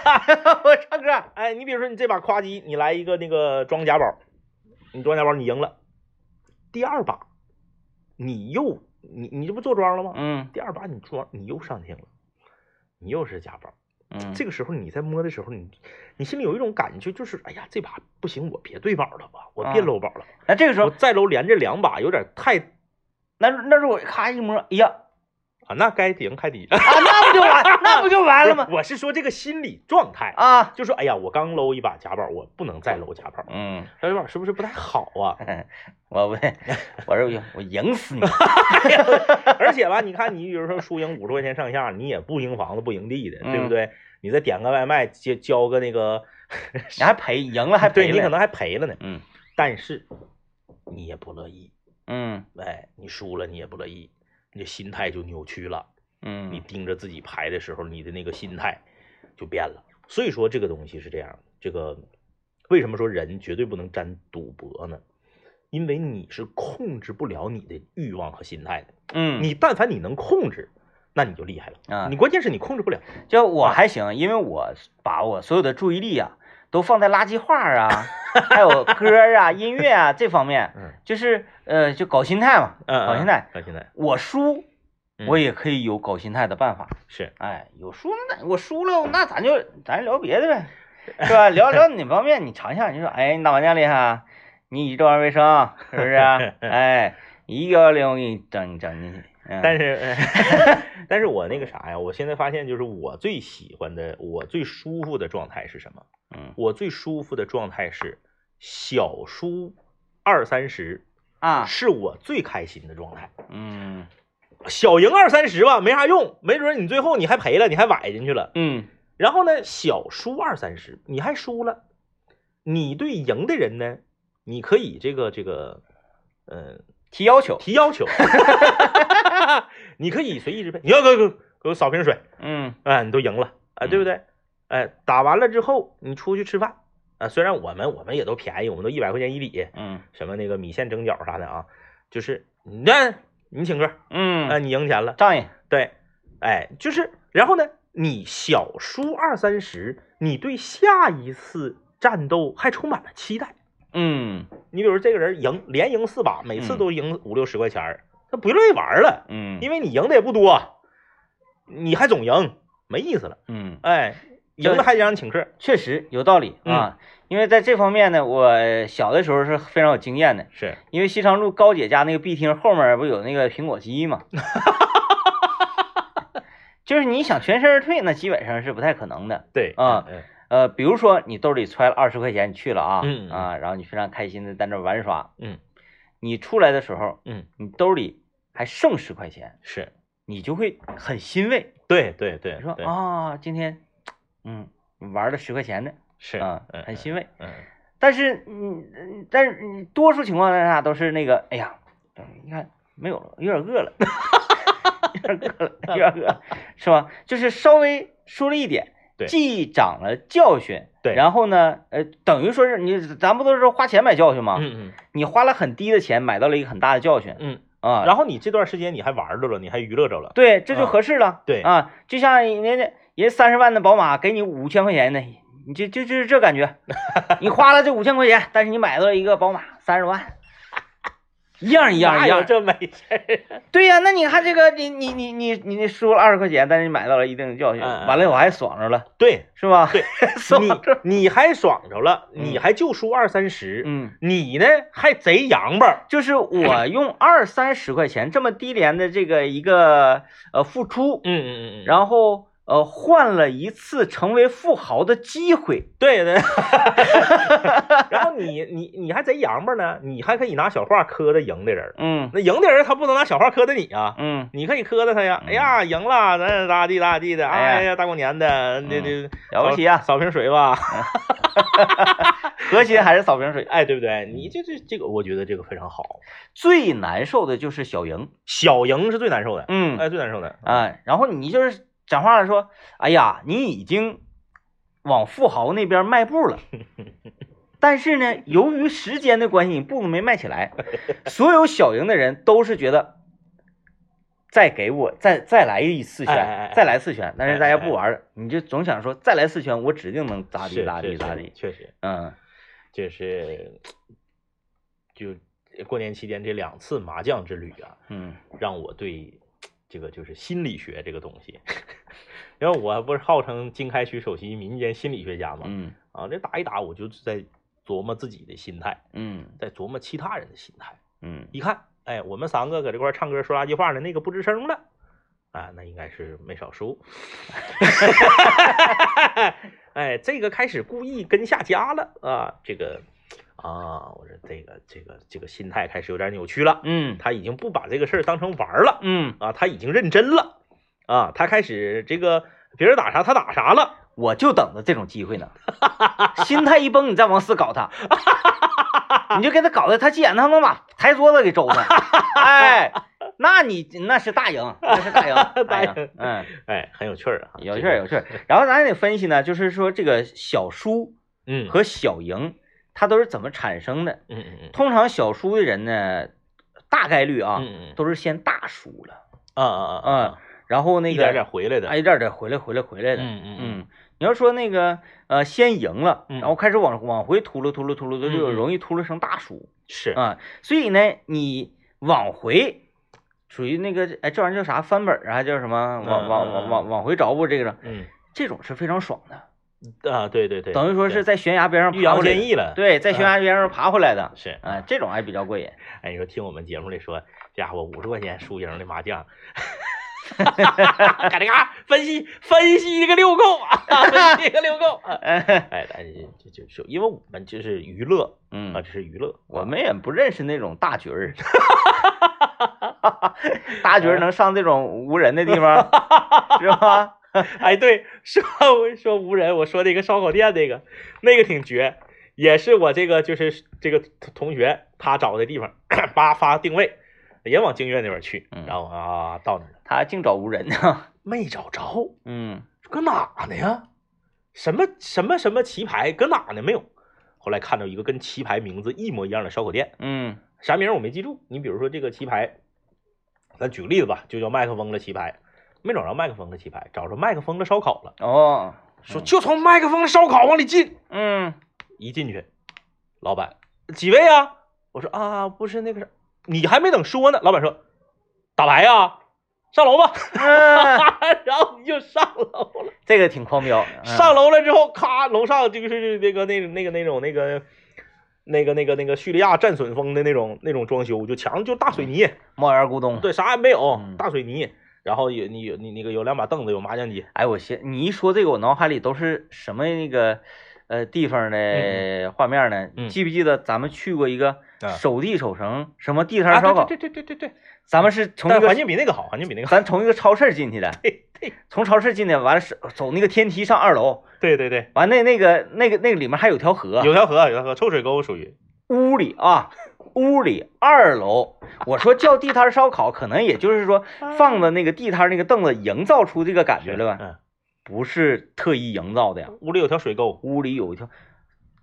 我唱歌，哎，你比如说你这把夸机，你来一个那个装甲宝，你装甲宝你赢了，第二把你又你你这不坐庄了吗？嗯。第二把你庄你又上听了，你又是甲宝，嗯，这个时候你在摸的时候，你你心里有一种感觉，就是哎呀这把不行，我别对宝了吧，我别啊搂宝了，那这个时候，我再搂连着两把有点太那那如果咔一摸，哎呀，啊，那该赢开底。啊，那不就完，那不就完了吗？我是说这个心理状态，啊，就说哎呀，我刚搂一把假宝，我不能再搂假宝，嗯，这把是不是不太好啊？我不，我说我赢死你 而且吧，你看你比如说输赢五十块钱上下，你也不赢房子不赢地的，对不嗯对？你再点个外卖，交交个那个，你还赔，赢了还赔了，对你可能还赔了呢。嗯但是你也不乐意，嗯哎，你输了你也不乐意，你的心态就扭曲了。嗯你嗯盯着自己牌的时候，你的那个心态就变了。所以说这个东西是这样的，这个为什么说人绝对不能沾赌博呢？因为你是控制不了你的欲望和心态的。嗯，你但凡你能控制，那你就厉害了。啊你关键是你控制不了。就我还行，因为我把我所有的注意力啊，都放在垃圾话啊，还有歌啊、音乐啊这方面，嗯就是呃，就搞心态嘛，嗯，搞心态。搞心态，我输，嗯我也可以有搞心态的办法。是哎，有输那我输了，那咱就咱聊别的呗。是吧？聊聊哪方面，你尝一下，你说，哎，你打麻将厉害你以这玩意儿卫生是不是啊？哎，一个零我给你整整进去。嗯。但是，但是我那个啥呀，我现在发现就是我最喜欢的，我最舒服的状态是什么？嗯。我最舒服的状态是小输二三十，啊，是我最开心的状态。嗯。小赢二三十吧，没啥用，没准你最后你还赔了，你还崴进去了。嗯。然后呢，小输二三十，你还输了，你对赢的人呢，你可以这个这个，呃，提要求，提要求，你可以随意支配，你要给给给我扫瓶水，嗯。哎，你都赢了，啊，对不对？哎，打完了之后，你出去吃饭，啊，虽然我们我们也都便宜，我们都一百块钱一礼，嗯什么那个米线蒸饺啥的啊，就是你那你请客，嗯。啊，嗯，你赢钱了，仗义，对，哎，就是，然后呢，你小输二三十，你对下一次战斗还充满了期待。嗯。你比如这个人赢连赢四把，每次嗯。都赢五六十块钱儿，他不乐意玩了，嗯因为你赢的也不多，你还总赢，没意思了。嗯，哎，赢了还得让你请客。确实有道理啊。因为在这方面呢，我小的时候是非常有经验的。是，因为西昌路高姐家那个 B 厅后面不有那个苹果机嘛，就是你想全身而退，那基本上是不太可能的。对啊嗯呃，比如说你兜里揣了二十块钱，你去了啊，啊，然后你非常开心的在那玩耍，嗯你出来的时候，嗯，你兜里还剩十块钱，是，你就会很欣慰，对对对，你说对啊，今天，嗯，你玩了十块钱的是啊，嗯很欣慰。嗯但是，嗯，嗯但是你多数情况下都是那个，哎呀，你看没有了，有点饿了，有点饿了，有点饿了，是吧？就是稍微输了一点，对既长了教训，对。然后呢，呃，等于说是你，咱不都是花钱买教训吗？嗯嗯。你花了很低的钱买到了一个很大的教训。嗯，啊，然后你这段时间你还玩着了，你还娱乐着了。对，这就啊。合适了。对。啊，就像人家人三十万的宝马给你五千块钱呢，你就就就是这感觉，你花了这五千块钱，但是你买到了一个宝马三十万，一样一样一样。这没事儿？对呀、那你看这个，你你你你你你输了二十块钱，但是你买到了一定的教训，完了我还爽着了，对是吧？对，你你还爽着了，嗯你还就输二三十，嗯，你呢还贼洋巴。就是我 用二三十块钱这么低廉的这个一个呃付出，嗯嗯嗯嗯，然后呃换了一次成为富豪的机会。对对，然后你你你还贼洋巴呢，你还可以拿小话磕的赢的人，嗯那赢的人他不能拿小话磕的你啊，嗯，你可以磕的他呀，嗯哎呀赢了，咱咋地咋地的，哎呀大过年的，这这了不起啊！扫瓶水吧，核心还是扫瓶水。哎对不对？你这这这个我觉得这个非常好，最难受的就是小赢，小赢是最难受的，嗯哎最难受的，哎，然后你就是讲话了说，哎呀，你已经往富豪那边迈步了。但是呢，由于时间的关系，你步子没迈起来，所有小赢的人都是觉得，再给我再再来一次哎哎拳哎，再来四拳。但是大家不玩了，你就总想说再来四圈，我指定能咋地是咋地咋地。确实嗯就是就过年期间这两次麻将之旅啊，嗯让我对这个就是心理学这个东西，因为我不是号称经开区首席民间心理学家嘛，嗯啊，这打一打我就是在琢磨自己的心态，嗯在琢磨其他人的心态。嗯一看，哎，我们三个搁这块儿唱歌说垃圾话呢那个不吱声了，啊，那应该是没少输。哎，这个开始故意跟下家了啊，这个啊，我说这个这个这个心态开始有点扭曲了，嗯他已经不把这个事儿当成玩儿了嗯，啊，他已经认真了啊，他开始这个别人打啥他打啥了。我就等着这种机会呢。心态一崩，你再往死搞他，你就给他搞的，他急眼，他能把台桌子给周了。哎，那你那是大赢，那是大赢，大赢赢。嗯，哎，很有趣儿啊，有趣儿有趣儿。然后咱也得分析呢，就是说这个小输嗯和小赢，它都是怎么产生的？嗯嗯嗯通常小输的人呢，大概率啊，都是先大输了，啊啊啊嗯啊，然后那个一点点回来的，哎，一点点回来回来回来的。嗯嗯嗯，你要说那个呃，先赢了，嗯然后开始往往回秃噜秃噜秃噜的，就容易秃噜成大输是啊。所以呢，你往回属于那个哎，这玩意儿叫啥翻本儿啊？叫什么？往往往往往回找补这个，嗯这种是非常爽的。啊，对对对，等于说是在悬崖边上欲扬爬回来的。先抑了。对，在悬崖边上爬回来的。是，啊，这种还比较过瘾。哎，你说听我们节目里说，这家伙五十块钱输赢的麻将，嘎吱嘎分析分析一个溜够啊，分析一个溜够啊。哎，哎，哎，就就就因为我们这是娱乐啊，嗯，这是娱乐，我们也不认识那种大局儿，大局儿能上这种无人的地方，是吧？哎，对，说说无人，我说那个烧烤店那个，那个挺绝，也是我这个就是这个同学他找的地方，叭发定位，也往京悦那边去，嗯然后啊到那儿了，他净找无人呢。没找着，嗯搁哪呢呀？什么什么什么棋牌搁哪呢？没有。后来看到一个跟棋牌名字一模一样的烧烤店，嗯啥名我没记住。你比如说这个棋牌，咱举个例子吧，就叫麦克风的棋牌，没找着麦克风的棋牌，找着麦克风的烧烤了。哦，说就从麦克风的烧烤往里进，嗯一进去，老板几位啊？我说啊，不是那个啥，你还没等说呢，老板说打牌呀、上楼吧，嗯，然后你就上楼了。这个挺狂飙。嗯上楼了之后，咔，楼上就是那个那那个那种那个那个那个那个叙利亚战损风的那种那种装修，就墙就大水泥，猫眼咕咚。对，啥也没有嗯，大水泥。然后有你有你那个有两把凳子，有麻将机，哎，我先你一说这个，我脑海里都是什么那个呃地方的画面呢？嗯记不记得咱们去过一个啊手递手成什么地啊摊烧烤？对对对对对对，咱们是从环境比那个好，环境比那个好。咱从一个超市进去的，对对 从超市进去，完了是走那个天梯上二楼，对对对，完那那个那个那个里面还有条河，有条河，有条河，臭水沟属于。屋里啊，屋里二楼，我说叫地摊烧烤，可能也就是说放的那个地摊那个凳子，营造出这个感觉了吧？嗯，不是特意营造的呀，屋里有条水沟，屋里有一条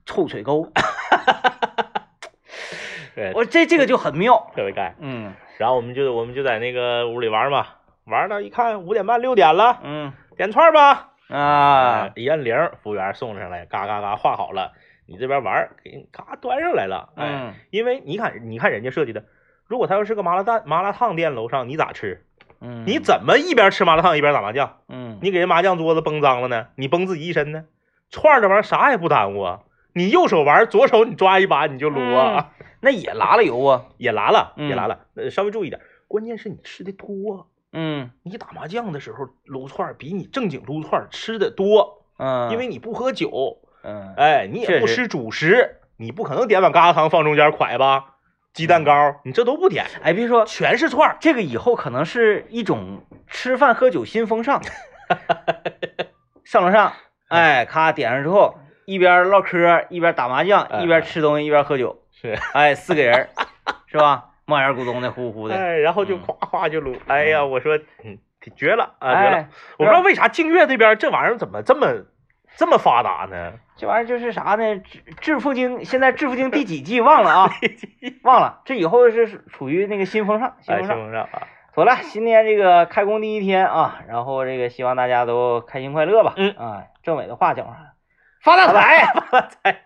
臭水沟，对，我这这个就很妙。特别干。嗯。然后我们就我们就在那个屋里玩嘛，玩到一看五点半六点了，嗯。点串吧。啊，一按铃，服务员送上来，嘎嘎嘎画好了，你这边玩儿，给你咔端上来了。哎，嗯因为你看，你看人家设计的，如果他要是个麻辣蛋麻辣烫店楼上，你咋吃？嗯，你怎么一边吃麻辣烫一边打麻将？嗯你给人麻将桌子崩脏了呢？你崩自己一身呢？串儿这玩意儿啥也不耽误啊！你右手玩，左手你抓一把你就撸啊，那也拉了油啊。也拉了，嗯也拉了。呃，稍微注意点，关键是你吃的多。嗯你打麻将的时候撸串儿比你正经撸串儿吃的多，嗯，因为你不喝酒，嗯。哎，你也不吃主食，你不可能点碗疙瘩汤放中间蒯吧？鸡蛋糕你这都不点，哎，别说全是串儿。这个以后可能是一种吃饭喝酒新风尚。上楼上，哎，咔点上之后，一边唠嗑一边打麻将，哎。一边吃东西一边喝酒，是，哎，四个人 是吧？冒烟咕咚的，呼呼的，哎，然后就嗯。夸夸就撸，哎呀，我说，嗯，绝了啊，绝了！哎，我不知道为啥净月这边这玩意儿怎么这么这么发达呢？这玩意儿就是啥呢？致致富经现在致富经第几季忘了啊？忘了，这以后是处于那个新风尚，新哎，风尚。妥了，今天这个开工第一天啊，然后这个希望大家都开心快乐吧。嗯啊，政委的话讲啥？发大财。发大财。